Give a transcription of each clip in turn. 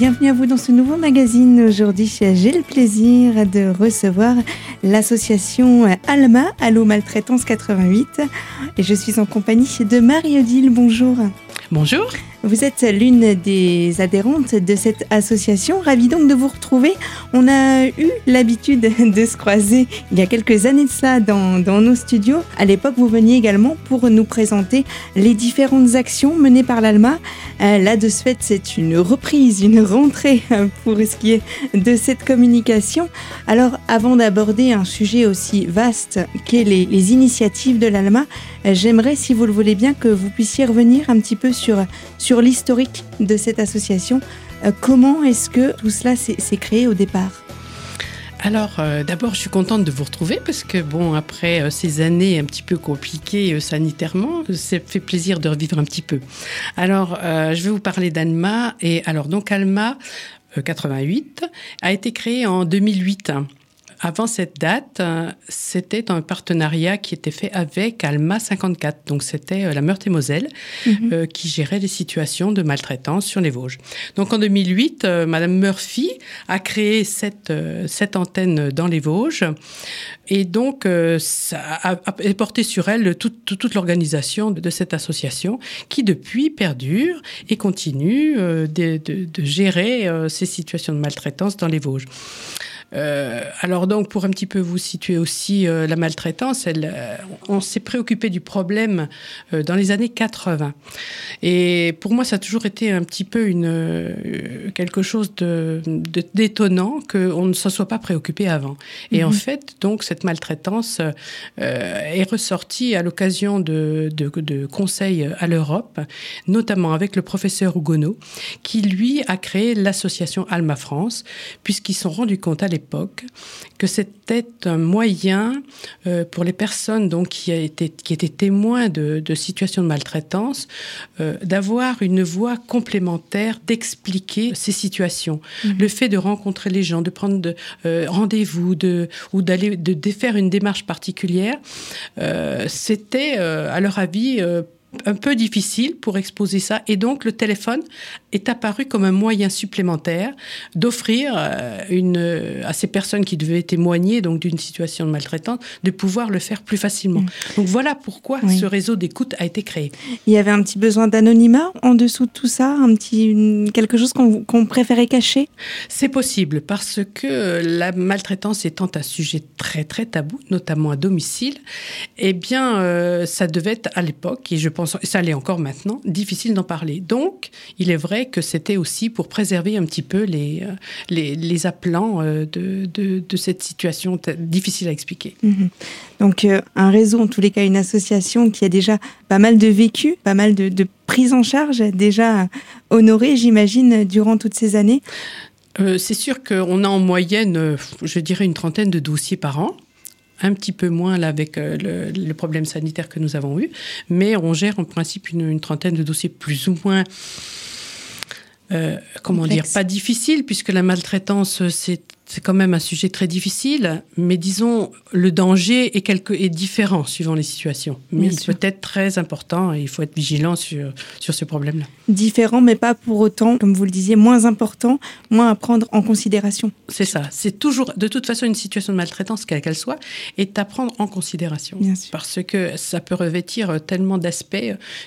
Bienvenue à vous dans ce nouveau magazine. Aujourd'hui, j'ai le plaisir de recevoir l'association Alma, Allo Maltraitance 88. Et je suis en compagnie de Marie-Odile. Bonjour. Bonjour. Vous êtes l'une des adhérentes de cette association. Ravi donc de vous retrouver. On a eu l'habitude de se croiser il y a quelques années de cela dans, nos studios. À l'époque, vous veniez également pour nous présenter les différentes actions menées par l'ALMA. Euh, là, de ce fait, c'est une reprise, une rentrée pour ce qui est de cette communication. Alors, avant d'aborder un sujet aussi vaste qu'est les, initiatives de l'ALMA, j'aimerais, si vous le voulez bien, que vous puissiez revenir un petit peu sur sur l'historique de cette association. Euh, comment est-ce que tout cela s'est créé au départ? Alors, euh, d'abord, je suis contente de vous retrouver parce que, bon, après euh, ces années un petit peu compliquées sanitairement, ça fait plaisir de revivre un petit peu. Alors, je vais vous parler d'Alma. Et alors, donc, Alma 88 a été créée en 2008 avant cette date, euh, c'était un partenariat qui était fait avec Alma 54. Donc, c'était euh, la Meurthe-et-Moselle mhm. euh, qui gérait les situations de maltraitance sur les Vosges. Donc, en 2008, Madame Murphy a créé cette, cette antenne dans les Vosges. Et donc, ça a, porté sur elle toute, toute, l'organisation de, cette association qui, depuis, perdure et continue de, de, de gérer ces situations de maltraitance dans les Vosges. Euh, alors donc, pour un petit peu vous situer aussi euh, la maltraitance, elle, euh, on s'est préoccupé du problème dans les années 80. Et pour moi, ça a toujours été un petit peu une, quelque chose de, d'étonnant qu'on ne s'en soit pas préoccupé avant. Et en mhm. fait, donc, cette maltraitance est ressortie à l'occasion de, de, de conseils à l'Europe, notamment avec le professeur Hugonot, qui lui a créé l'association Alma France, puisqu'ils se sont rendus compte à l'époque l'époque que c'était un moyen euh, pour les personnes donc qui, a été, qui étaient témoins de, de situations de maltraitance euh, d'avoir une voie complémentaire d'expliquer ces situations. Mhm. Le fait de rencontrer les gens, de prendre euh, rendez-vous, de ou d'aller de, de, faire une démarche particulière, c'était à leur avis un peu difficile pour exposer ça. Et donc, le téléphone est apparu comme un moyen supplémentaire d'offrir euh, une, à ces personnes qui devaient témoigner donc d'une situation de maltraitance de pouvoir le faire plus facilement. Mm. Donc, voilà pourquoi ce réseau d'écoute a été créé. Il y avait un petit besoin d'anonymat en dessous de tout ça, un petit, quelque chose qu'on préférait cacher? C'est possible parce que la maltraitance étant un sujet très, très tabou, notamment à domicile, eh bien, euh, ça devait être à l'époque, et je pense ça l'est encore maintenant, difficile d'en parler. Donc, il est vrai que c'était aussi pour préserver un petit peu les, euh, les, les appelants euh, de, de, de, cette situation difficile à expliquer. Mhm. Donc, euh, un réseau, en tous les cas, une association qui a déjà pas mal de vécu, pas mal de, de prise en charge déjà honorée, j'imagine, durant toutes ces années. Euh, c'est sûr qu'on a en moyenne, je dirais, une trentaine de dossiers par an un petit peu moins là avec euh, le, le, problème sanitaire que nous avons eu, mais on gère en principe une, une trentaine de dossiers plus ou moins euh, comment Complexe. dire, pas difficile, puisque la maltraitance, c'est c'est quand même un sujet très difficile, mais disons, le danger est, quelque, est différent suivant les situations. Mais Bien il sûr. peut être très important et il faut être vigilant sur, sur ce problème-là. Différent, mais pas pour autant, comme vous le disiez, moins important, moins à prendre en considération. C'est ça. C'est toujours, de toute façon, une situation de maltraitance, quelle qu'elle soit, est à prendre en considération. Parce que ça peut revêtir tellement d'aspects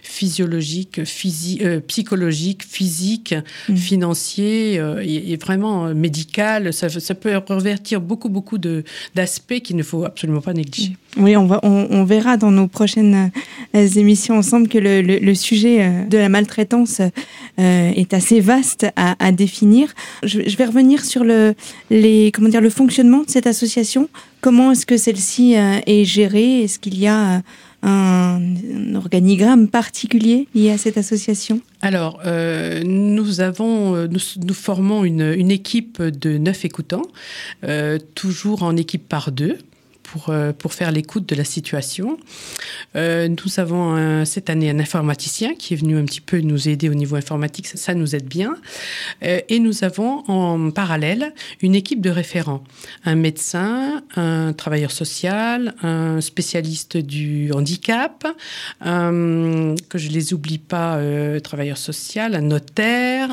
physiologiques, physi euh, psychologiques, physiques, mmh. financiers euh, et, et, vraiment euh, médical. Ça, ça ça peut revertir beaucoup, beaucoup d'aspects qu'il ne faut absolument pas négliger. Oui, on, va, on, verra dans nos prochaines euh, émissions ensemble que le, le, sujet euh, de la maltraitance euh, est assez vaste à, définir. Je, je, vais revenir sur le, les, comment dire, le fonctionnement de cette association. Comment est-ce que celle-ci est gérée? Est-ce qu'il y a un, organigramme particulier lié à cette association Alors, euh, nous avons, euh, nous, formons une, une équipe de neuf écoutants, euh, toujours en équipe par deux. Pour, euh, pour faire l'écoute de la situation. nous avons cette année un informaticien qui est venu un petit peu nous aider au niveau informatique, ça, ça nous aide bien. et nous avons en parallèle une équipe de référents, un médecin, un travailleur social, un spécialiste du handicap, que je les oublie pas, travailleur social, un notaire,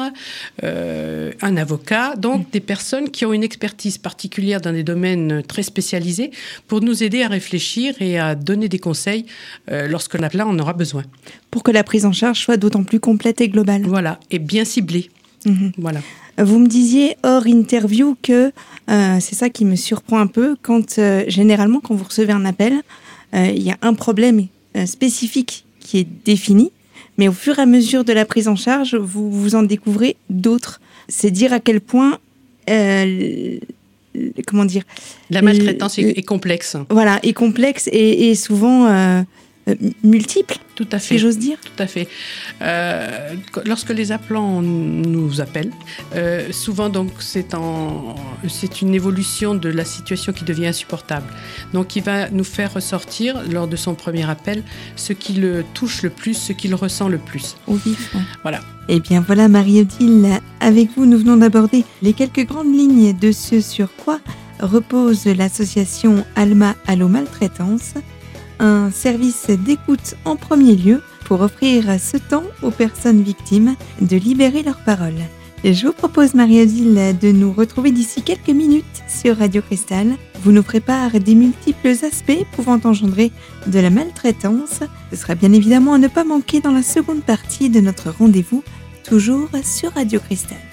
un avocat, donc des personnes qui ont une expertise particulière dans des domaines très spécialisés pour nous aider à réfléchir et à donner des conseils euh, lorsque là on aura besoin. Pour que la prise en charge soit d'autant plus complète et globale. Voilà, et bien ciblée. Mhm. Voilà. Vous me disiez hors interview que euh, c'est ça qui me surprend un peu quand euh, généralement quand vous recevez un appel, il y a un problème spécifique qui est défini, mais au fur et à mesure de la prise en charge, vous, vous en découvrez d'autres. C'est dire à quel point comment dire La maltraitance est, complexe. Voilà, est complexe et, souvent euh, euh, multiple. Tout à fait. Si j'ose dire. Tout à fait. Euh, lorsque les appelants nous appellent, souvent donc c'est en c'est une évolution de la situation qui devient insupportable. Donc il va nous faire ressortir lors de son premier appel ce qui le touche le plus, ce qu'il ressent le plus. Au vif. Voilà. Eh bien voilà Marie-Odile, avec vous nous venons d'aborder les quelques grandes lignes de ce sur quoi repose l'association Alma Allo Maltraitance, un service d'écoute en premier lieu pour offrir ce temps aux personnes victimes de libérer leur parole. Je vous propose, Marie-Odile, de nous retrouver d'ici quelques minutes sur Radio Cristal. Vous nous prépare des multiples aspects pouvant engendrer de la maltraitance. Ce sera bien évidemment à ne pas manquer dans la seconde partie de notre rendez-vous, toujours sur Radio Cristal.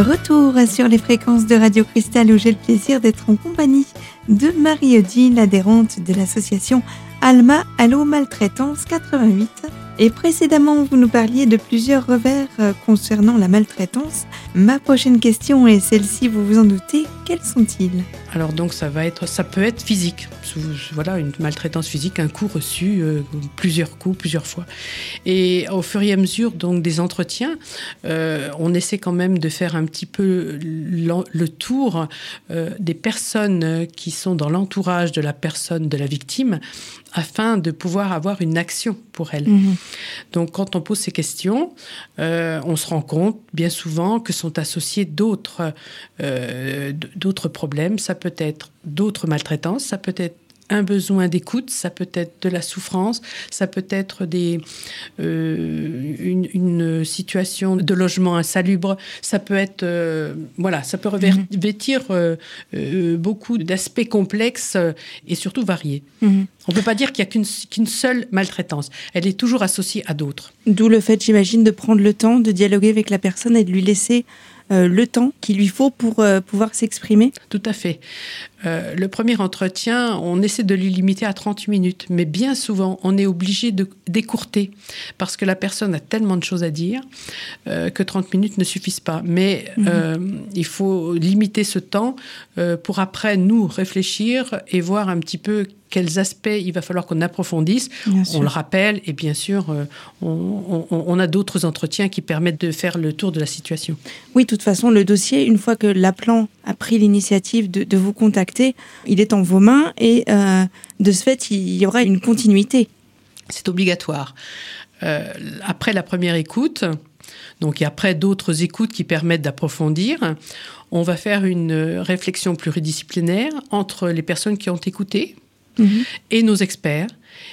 Retour sur les fréquences de Radio Cristal où j'ai le plaisir d'être en compagnie de Marie-Odile, adhérente de l'association Alma Allo Maltraitance 88. Et précédemment, vous nous parliez de plusieurs revers euh, concernant la maltraitance. Ma prochaine question est celle-ci, vous vous en doutez, quels sont-ils? Alors donc ça va être, ça peut être physique. Voilà, une maltraitance physique, un coup reçu, euh, plusieurs coups, plusieurs fois. Et au fur et à mesure donc des entretiens, euh, on essaie quand même de faire un petit peu le tour des personnes qui sont dans l'entourage de la personne, de la victime, afin de pouvoir avoir une action pour elle. Mhm. Donc quand on pose ces questions, euh, on se rend compte bien souvent que sont associés d'autres euh, d'autres problèmes. Ça peut être d'autres maltraitances, ça peut être un besoin d'écoute, ça peut être de la souffrance, ça peut être des, euh, une, situation de logement insalubre, ça peut être, euh, voilà, ça peut revêtir mhm. euh, beaucoup d'aspects complexes et surtout variés. Mhm. On ne peut pas dire qu'il n'y a qu'une seule maltraitance. Elle est toujours associée à d'autres. D'où le fait, j'imagine, de prendre le temps de dialoguer avec la personne et de lui laisser le temps qu'il lui faut pour pouvoir s'exprimer Tout à fait. Euh, le premier entretien, on essaie de le limiter à 30 minutes, mais bien souvent, on est obligé de d'écourter parce que la personne a tellement de choses à dire euh, que 30 minutes ne suffisent pas. Mais mhm. euh, il faut limiter ce temps pour après nous réfléchir et voir un petit peu quels aspects il va falloir qu'on approfondisse. On le rappelle et bien sûr, on, a d'autres entretiens qui permettent de faire le tour de la situation. Oui, de toute façon, le dossier, une fois que l'appelant a pris l'initiative de, vous contacter, il est en vos mains et euh, de ce fait, il y aura une continuité. C'est obligatoire. Euh, après la première écoute, donc et après d'autres écoutes qui permettent d'approfondir, on va faire une réflexion pluridisciplinaire entre les personnes qui ont écouté mhm. et nos experts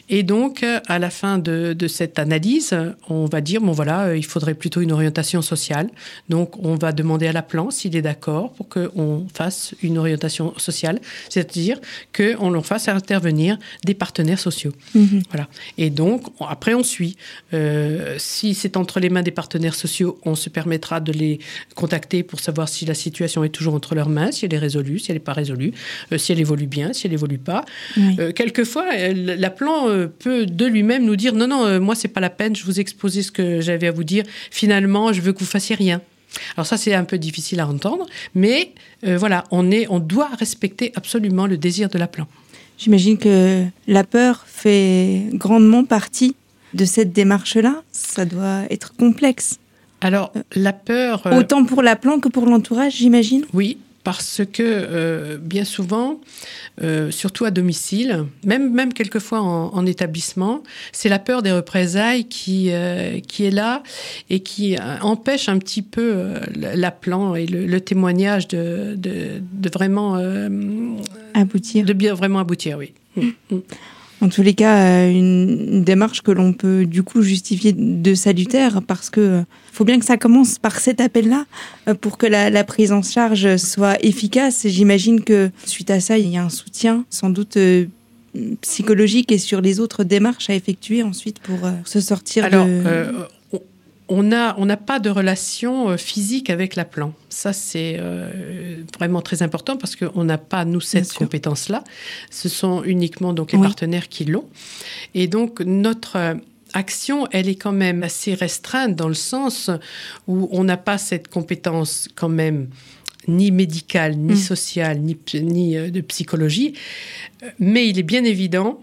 et donc, euh, à la fin de, cette analyse, on va dire, bon voilà, euh, il faudrait plutôt une orientation sociale. Donc, on va demander à la plan s'il est d'accord pour qu'on fasse une orientation sociale, c'est-à-dire qu'on leur fasse intervenir des partenaires sociaux. Mhm. Voilà. Et donc, après, on suit. Euh, si c'est entre les mains des partenaires sociaux, on se permettra de les contacter pour savoir si la situation est toujours entre leurs mains, si elle est résolue, si elle n'est pas résolue, si elle évolue bien, si elle évolue pas. quelquefois, la plan plan euh, peut de lui-même nous dire non, non, euh, moi, c'est pas la peine, je vous ai exposé ce que j'avais à vous dire. Finalement, je veux que vous fassiez rien. Alors ça, c'est un peu difficile à entendre, mais voilà, on, est, on doit respecter absolument le désir de la plan. J'imagine que la peur fait grandement partie de cette démarche-là. Ça doit être complexe. Alors, la peur... Autant pour la plan que pour l'entourage, j'imagine Oui, parce que euh, bien souvent, euh, surtout à domicile, même, même quelquefois en, établissement, c'est la peur des représailles qui, euh, qui est là et qui empêche un petit peu l'appelant et le, témoignage de, de, vraiment aboutir. De bien vraiment aboutir, oui. Mm, mm en tous les cas, euh, une, démarche que l'on peut du coup justifier de salutaire parce que euh, faut bien que ça commence par cet appel-là euh, pour que la, prise en charge soit efficace. J'imagine que suite à ça, il y a un soutien sans doute psychologique et sur les autres démarches à effectuer ensuite pour se sortir Alors, de on n'a on pas de relation euh, physique avec la plante. Ça, c'est euh, vraiment très important parce qu'on n'a pas, nous, cette compétence-là. Ce sont uniquement donc les partenaires qui l'ont. Et donc, notre euh, action, elle est quand même assez restreinte dans le sens où on n'a pas cette compétence quand même ni médicale, ni mm. sociale, ni, ni de psychologie. Mais il est bien évident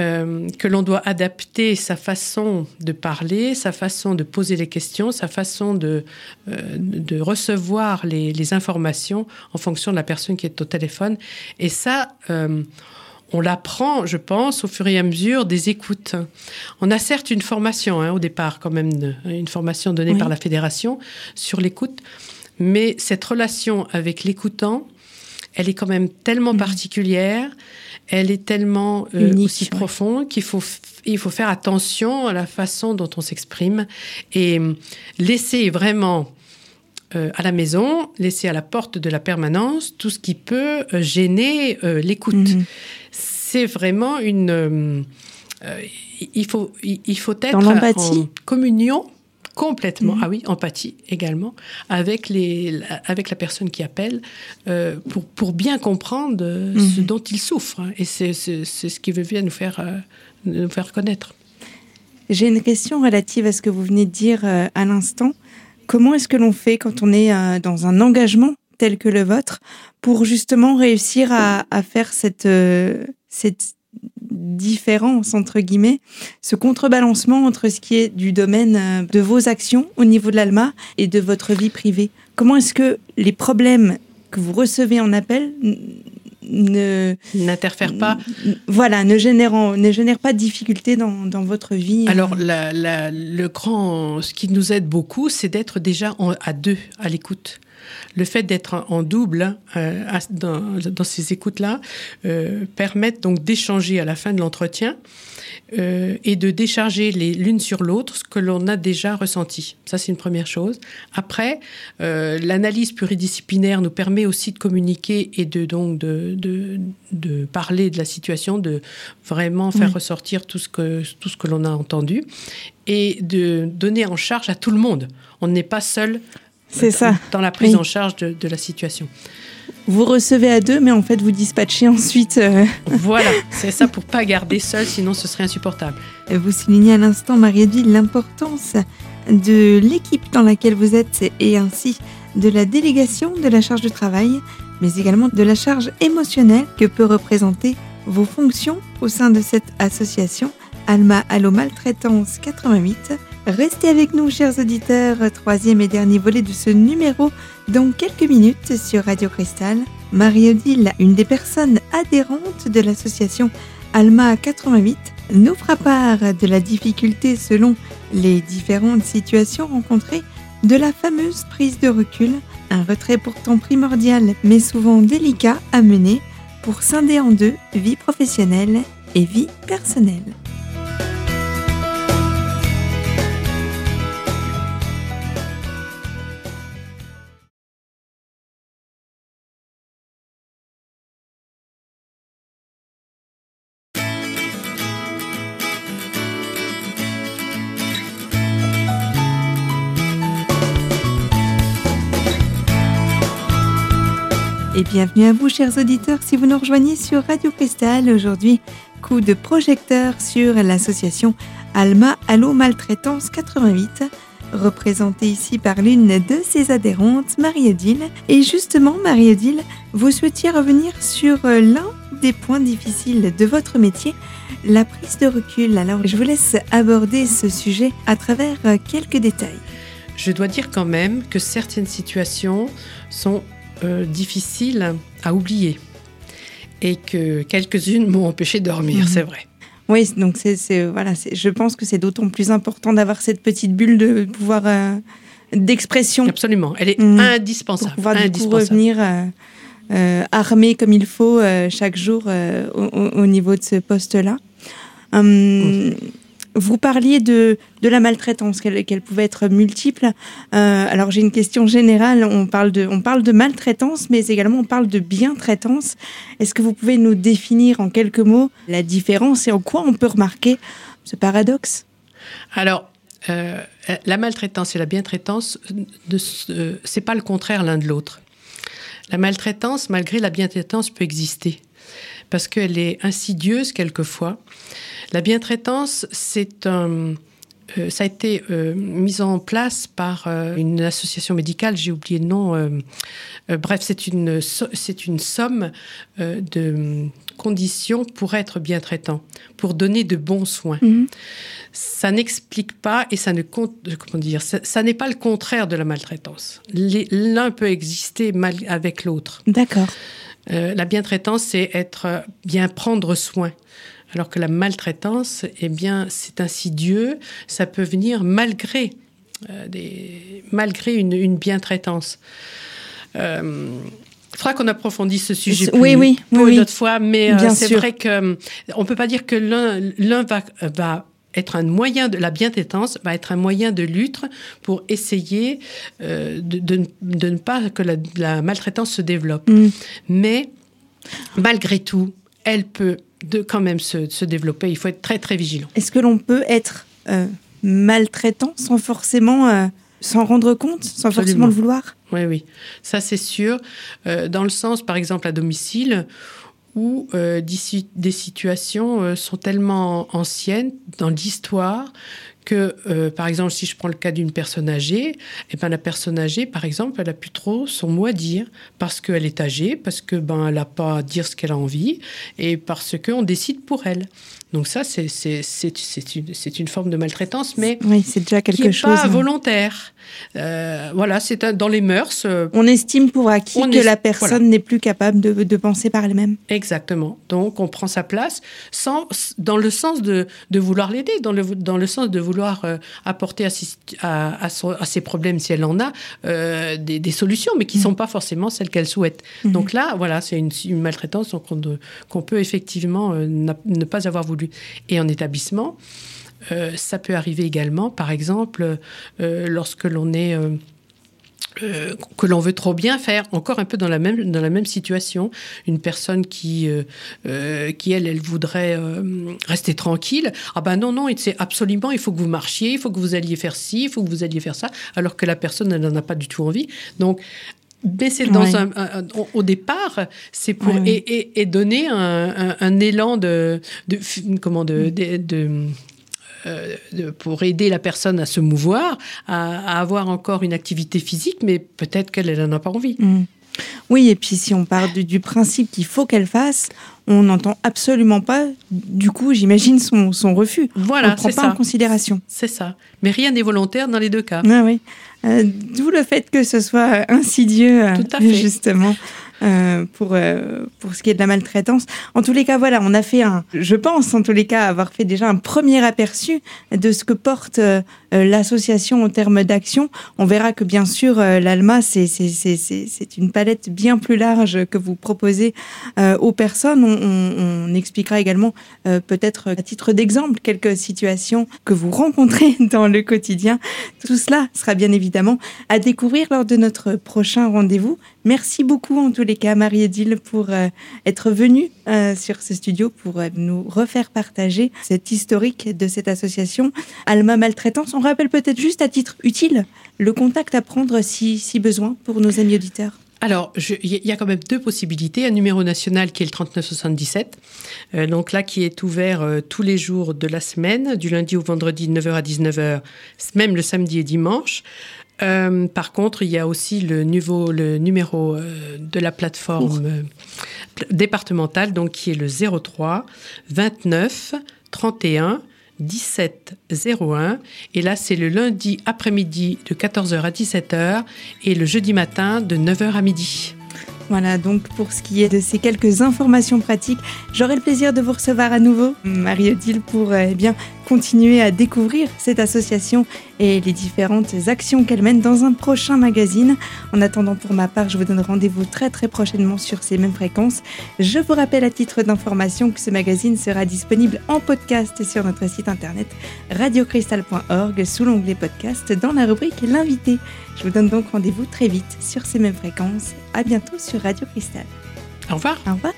euh, que l'on doit adapter sa façon de parler, sa façon de poser les questions, sa façon de, euh, de recevoir les, informations en fonction de la personne qui est au téléphone. Et ça, euh, on l'apprend, je pense, au fur et à mesure des écoutes. On a certes une formation hein, au départ, quand même, une formation donnée par la fédération sur l'écoute, mais cette relation avec l'écoutant, elle est quand même tellement mmh. particulière elle est tellement euh, aussi profonde qu'il faut, il faut faire attention à la façon dont on s'exprime et euh, laisser vraiment euh, à la maison, laisser à la porte de la permanence tout ce qui peut gêner l'écoute. Mhm. C'est vraiment une... il, faut, il, faut être en communion complètement, mhm. ah oui, empathie également, avec, les, avec la personne qui appelle euh, pour, pour bien comprendre euh, ce mhm. dont il souffre. Hein. et c'est ce qui veut bien nous faire, euh, nous faire connaître. J'ai une question relative à ce que vous venez de dire à l'instant. Comment est-ce que l'on fait quand on est dans un engagement tel que le vôtre pour justement réussir à, à faire cette, cette différence, entre guillemets, ce contrebalancement entre ce qui est du domaine euh, de vos actions au niveau de l'ALMA et de votre vie privée. Comment est-ce que les problèmes que vous recevez en appel ne n'interfèrent pas. Voilà, ne génèrent, ne génèrent pas de difficultés dans, dans votre vie. Euh. Alors, le grand, ce qui nous aide beaucoup, c'est d'être déjà à deux à l'écoute le fait d'être en double euh, dans, ces écoutes-là euh, permettent donc d'échanger à la fin de l'entretien euh, et de décharger l'une sur l'autre ce que l'on a déjà ressenti. Ça, c'est une première chose. Après, l'analyse pluridisciplinaire nous permet aussi de communiquer et de donc de, de, parler de la situation, de vraiment faire ressortir tout ce que, tout ce que l'on a entendu et de donner en charge à tout le monde. On n'est pas seul c'est ça. Dans la prise en charge de, la situation. Vous recevez à deux, mais en fait, vous dispatchez ensuite. Euh. Voilà, c'est ça pour pas garder seul, sinon ce serait insupportable. Vous soulignez à l'instant, Marie-Odile, l'importance de l'équipe dans laquelle vous êtes et ainsi de la délégation de la charge de travail, mais également de la charge émotionnelle que peut représenter vos fonctions au sein de cette association Alma Allo Maltraitance 88 Restez avec nous, chers auditeurs, troisième et dernier volet de ce numéro dans quelques minutes sur Radio Cristal. Marie-Odile, une des personnes adhérentes de l'association Alma 88, nous fera part de la difficulté selon les différentes situations rencontrées de la fameuse prise de recul, un retrait pourtant primordial mais souvent délicat à mener pour scinder en deux vie professionnelle et vie personnelle. Bienvenue à vous, chers auditeurs, si vous nous rejoignez sur Radio Cristal. Aujourd'hui, coup de projecteur sur l'association Alma Allo Maltraitance 88, représentée ici par l'une de ses adhérentes, Marie-Odile. Et justement, Marie-Odile, vous souhaitiez revenir sur l'un des points difficiles de votre métier, la prise de recul. Alors, je vous laisse aborder ce sujet à travers quelques détails. Je dois dire quand même que certaines situations sont euh, difficiles à oublier et que quelques-unes m'ont empêché de dormir, mhm. c'est vrai. Oui, donc c'est voilà, je pense que c'est d'autant plus important d'avoir cette petite bulle de pouvoir euh, d'expression. Absolument, elle est mhm. indispensable. Pour pouvoir indispensable. revenir euh, armé comme il faut chaque jour au, niveau de ce poste-là. Hum, vous parliez de, de la maltraitance, qu'elle pouvait être multiple. Euh, alors j'ai une question générale. On parle, de, on parle de maltraitance, mais également on parle de bien-traitance. Est-ce que vous pouvez nous définir en quelques mots la différence et en quoi on peut remarquer ce paradoxe? Alors, euh, la maltraitance et la bien-traitance, euh, c'est pas le contraire l'un de l'autre. La maltraitance, malgré la bien-traitance, peut exister parce qu'elle est insidieuse quelquefois. La bientraitance, c'est un... Euh, ça a été euh, mis en place par euh, une association médicale, j'ai oublié le nom. bref, c'est une, c'est une somme de conditions pour être bien traitant, pour donner de bons soins. Mhm. Ça n'explique pas et ça ne compte, comment dire, ça, n'est pas le contraire de la maltraitance. L'un peut exister mal avec l'autre. D'accord. La bientraitance, c'est être bien prendre soin. Alors que la maltraitance, eh bien, c'est insidieux, ça peut venir malgré, euh, des, malgré une, une bientraitance. Euh, il faudra qu'on approfondisse ce sujet plus, oui, oui, pour une autre fois, mais euh, c'est vrai que on peut pas dire que l'un va, va être un moyen de la bientraitance va être un moyen de lutte pour essayer de, de, de, ne pas que la, la maltraitance se développe. Mm. Mais malgré tout, elle peut de quand même se, développer. Il faut être très très vigilant. Est-ce que l'on peut être euh, maltraitant sans forcément euh, s'en rendre compte, sans forcément le vouloir? Oui, oui, ça c'est sûr. Euh, dans le sens, par exemple, à domicile, où des situations sont tellement anciennes dans l'histoire que, euh, par exemple, si je prends le cas d'une personne âgée, eh ben, la personne âgée, par exemple, elle a plus trop son mot à dire parce qu'elle est âgée, parce que ben, elle n'a pas à dire ce qu'elle a envie et parce qu'on décide pour elle. Donc ça, c'est une, une forme de maltraitance, mais oui, c'est déjà quelque qui chose. Pas hein. volontaire. Euh, voilà, c'est dans les mœurs. Euh, on estime pour acquis que la personne n'est plus capable de, de penser par elle-même. Exactement. Donc on prend sa place sans, dans le sens de, de vouloir l'aider, dans le, dans le sens de vouloir euh, apporter à, à, à, ses problèmes, si elle en a, des, des, solutions, mais qui ne mmh. sont pas forcément celles qu'elle souhaite. Mmh. Donc là, voilà, c'est une, une, maltraitance qu'on peut effectivement ne pas avoir voulu et en établissement. Euh, ça peut arriver également, par exemple, euh, lorsque l'on est euh, que l'on veut trop bien faire, encore un peu dans la même, dans la même situation. Une personne qui, qui elle, elle voudrait rester tranquille. Ah ben non, non, c'est absolument, il faut que vous marchiez, il faut que vous alliez faire ci, il faut que vous alliez faire ça, alors que la personne, elle n'en a pas du tout envie. Donc, baisser dans un, au départ, c'est pour et, et, donner un, un, élan de, de comment de, de, euh, de pour aider la personne à se mouvoir, à, avoir encore une activité physique, mais peut-être qu'elle n'en a pas envie. Mm. Oui, et puis si on part du, principe qu'il faut qu'elle fasse, on n'entend absolument pas, du coup, j'imagine, son, son, refus. Voilà, on ne prend pas en considération. C'est ça. Mais rien n'est volontaire dans les deux cas. Ah oui. Euh, d'où le fait que ce soit insidieux, Tout à fait. justement. Euh, pour, euh, pour ce qui est de la maltraitance. En tous les cas, voilà, on a fait un, je pense en tous les cas avoir fait déjà un premier aperçu de ce que porte euh, l'association en termes d'action. On verra que bien sûr, l'ALMA, c'est une palette bien plus large que vous proposez aux personnes. On, expliquera également peut-être à titre d'exemple quelques situations que vous rencontrez dans le quotidien. Tout cela sera bien évidemment à découvrir lors de notre prochain rendez-vous. Merci beaucoup en tous les cas, Marie-Edile, pour euh, être venue euh, sur ce studio pour euh, nous refaire partager cette historique de cette association Alma Maltraitance. Rappelle peut-être juste à titre utile le contact à prendre si, si besoin pour nos amis auditeurs. alors, il y a quand même deux possibilités. Un numéro national qui est le 3977, euh, donc là qui est ouvert euh, tous les jours de la semaine, du lundi au vendredi de 9h à 19h, même le samedi et dimanche. Euh, par contre, il y a aussi le, nouveau, le numéro de la plateforme départementale, donc qui est le 03 29 31 1701. Et là, c'est le lundi après-midi de 14h à 17h et le jeudi matin de 9h à midi. Voilà, donc pour ce qui est de ces quelques informations pratiques, j'aurai le plaisir de vous recevoir à nouveau, Marie-Odile, pour eh bien continuer à découvrir cette association et les différentes actions qu'elle mène dans un prochain magazine. En attendant, pour ma part, je vous donne rendez-vous très très prochainement sur ces mêmes fréquences. Je vous rappelle à titre d'information que ce magazine sera disponible en podcast sur notre site internet radiocristal.org sous l'onglet podcast dans la rubrique L'invité. Je vous donne donc rendez-vous très vite sur ces mêmes fréquences. À bientôt sur Radio Cristal. Au revoir. Au revoir.